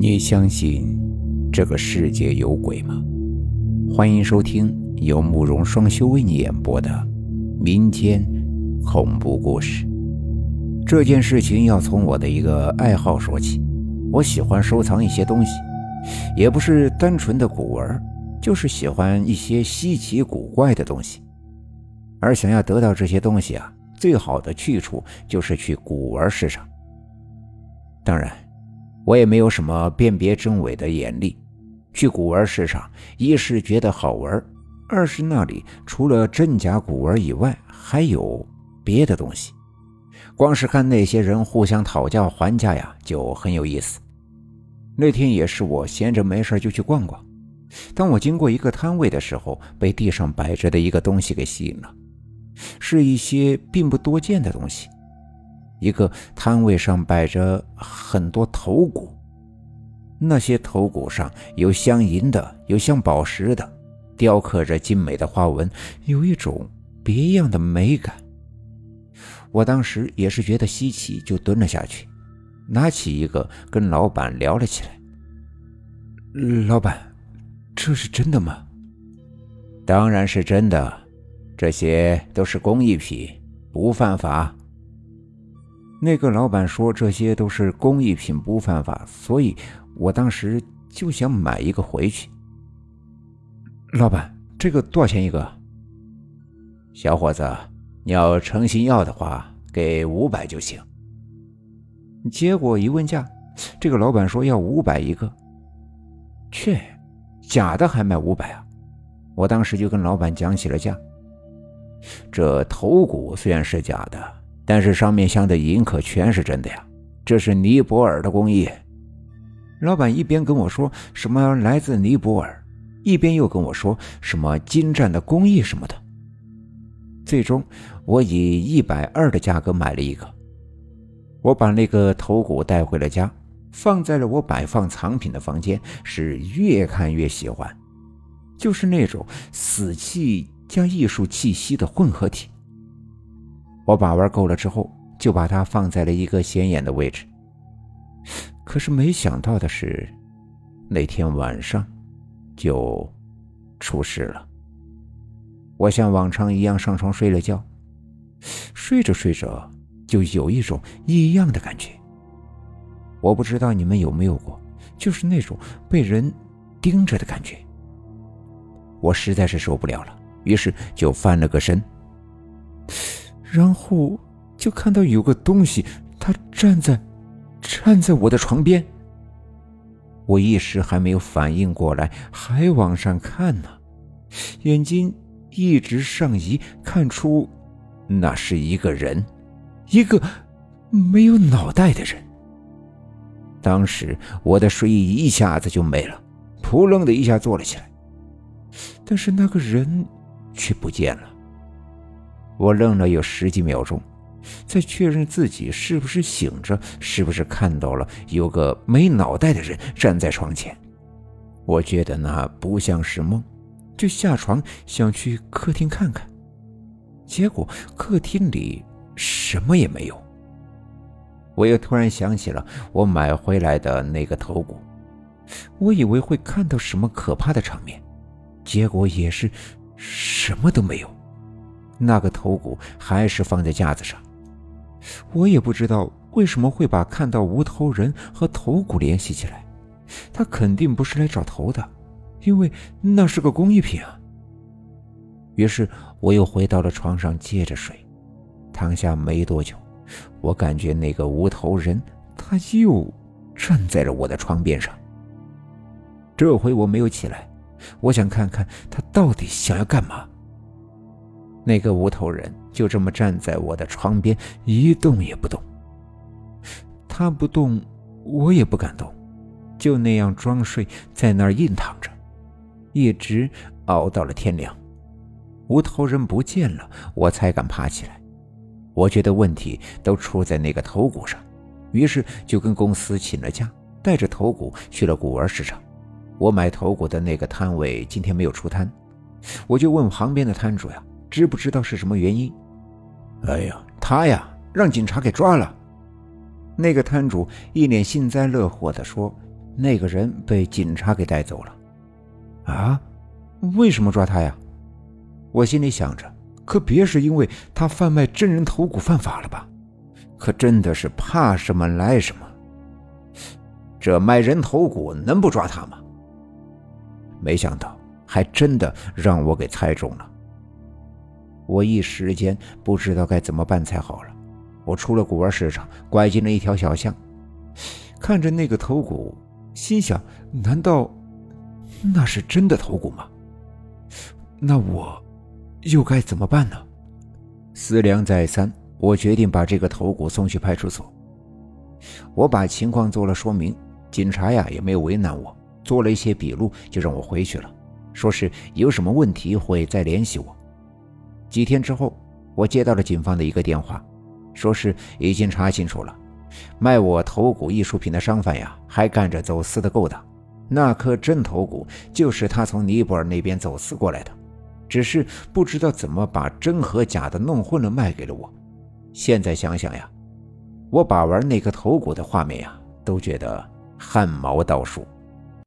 你相信这个世界有鬼吗？欢迎收听由慕容双修为你演播的民间恐怖故事。这件事情要从我的一个爱好说起。我喜欢收藏一些东西，也不是单纯的古玩，就是喜欢一些稀奇古怪的东西。而想要得到这些东西啊，最好的去处就是去古玩市场。当然。我也没有什么辨别真伪的眼力，去古玩市场，一是觉得好玩，二是那里除了真假古玩以外，还有别的东西。光是看那些人互相讨价还价呀，就很有意思。那天也是我闲着没事就去逛逛，当我经过一个摊位的时候，被地上摆着的一个东西给吸引了，是一些并不多见的东西。一个摊位上摆着很多头骨，那些头骨上有镶银的，有镶宝石的，雕刻着精美的花纹，有一种别样的美感。我当时也是觉得稀奇，就蹲了下去，拿起一个跟老板聊了起来。老板，这是真的吗？当然是真的，这些都是工艺品，不犯法。那个老板说这些都是工艺品，不犯法，所以我当时就想买一个回去。老板，这个多少钱一个？小伙子，你要诚心要的话，给五百就行。结果一问价，这个老板说要五百一个。去，假的还卖五百啊！我当时就跟老板讲起了价。这头骨虽然是假的。但是上面镶的银可全是真的呀！这是尼泊尔的工艺。老板一边跟我说什么来自尼泊尔，一边又跟我说什么精湛的工艺什么的。最终，我以一百二的价格买了一个。我把那个头骨带回了家，放在了我摆放藏品的房间，是越看越喜欢，就是那种死气加艺术气息的混合体。我把玩够了之后，就把它放在了一个显眼的位置。可是没想到的是，那天晚上就出事了。我像往常一样上床睡了觉，睡着睡着就有一种异样的感觉。我不知道你们有没有过，就是那种被人盯着的感觉。我实在是受不了了，于是就翻了个身。然后就看到有个东西，他站在站在我的床边。我一时还没有反应过来，还往上看呢，眼睛一直上移，看出那是一个人，一个没有脑袋的人。当时我的睡意一下子就没了，扑棱的一下坐了起来，但是那个人却不见了。我愣了有十几秒钟，在确认自己是不是醒着，是不是看到了有个没脑袋的人站在床前。我觉得那不像是梦，就下床想去客厅看看。结果客厅里什么也没有。我又突然想起了我买回来的那个头骨，我以为会看到什么可怕的场面，结果也是什么都没有。那个头骨还是放在架子上，我也不知道为什么会把看到无头人和头骨联系起来。他肯定不是来找头的，因为那是个工艺品啊。于是我又回到了床上接着睡。躺下没多久，我感觉那个无头人他又站在了我的床边上。这回我没有起来，我想看看他到底想要干嘛。那个无头人就这么站在我的窗边，一动也不动。他不动，我也不敢动，就那样装睡在那儿硬躺着，一直熬到了天亮。无头人不见了，我才敢爬起来。我觉得问题都出在那个头骨上，于是就跟公司请了假，带着头骨去了古玩市场。我买头骨的那个摊位今天没有出摊，我就问旁边的摊主呀。知不知道是什么原因？哎呀，他呀，让警察给抓了。那个摊主一脸幸灾乐祸地说：“那个人被警察给带走了。啊？为什么抓他呀？我心里想着，可别是因为他贩卖真人头骨犯法了吧？可真的是怕什么来什么。这卖人头骨能不抓他吗？没想到，还真的让我给猜中了。我一时间不知道该怎么办才好了。我出了古玩市场，拐进了一条小巷，看着那个头骨，心想：难道那是真的头骨吗？那我又该怎么办呢？思量再三，我决定把这个头骨送去派出所。我把情况做了说明，警察呀也没有为难我，做了一些笔录，就让我回去了，说是有什么问题会再联系我。几天之后，我接到了警方的一个电话，说是已经查清楚了，卖我头骨艺术品的商贩呀，还干着走私的勾当。那颗真头骨就是他从尼泊尔那边走私过来的，只是不知道怎么把真和假的弄混了卖给了我。现在想想呀，我把玩那颗头骨的画面呀，都觉得汗毛倒竖。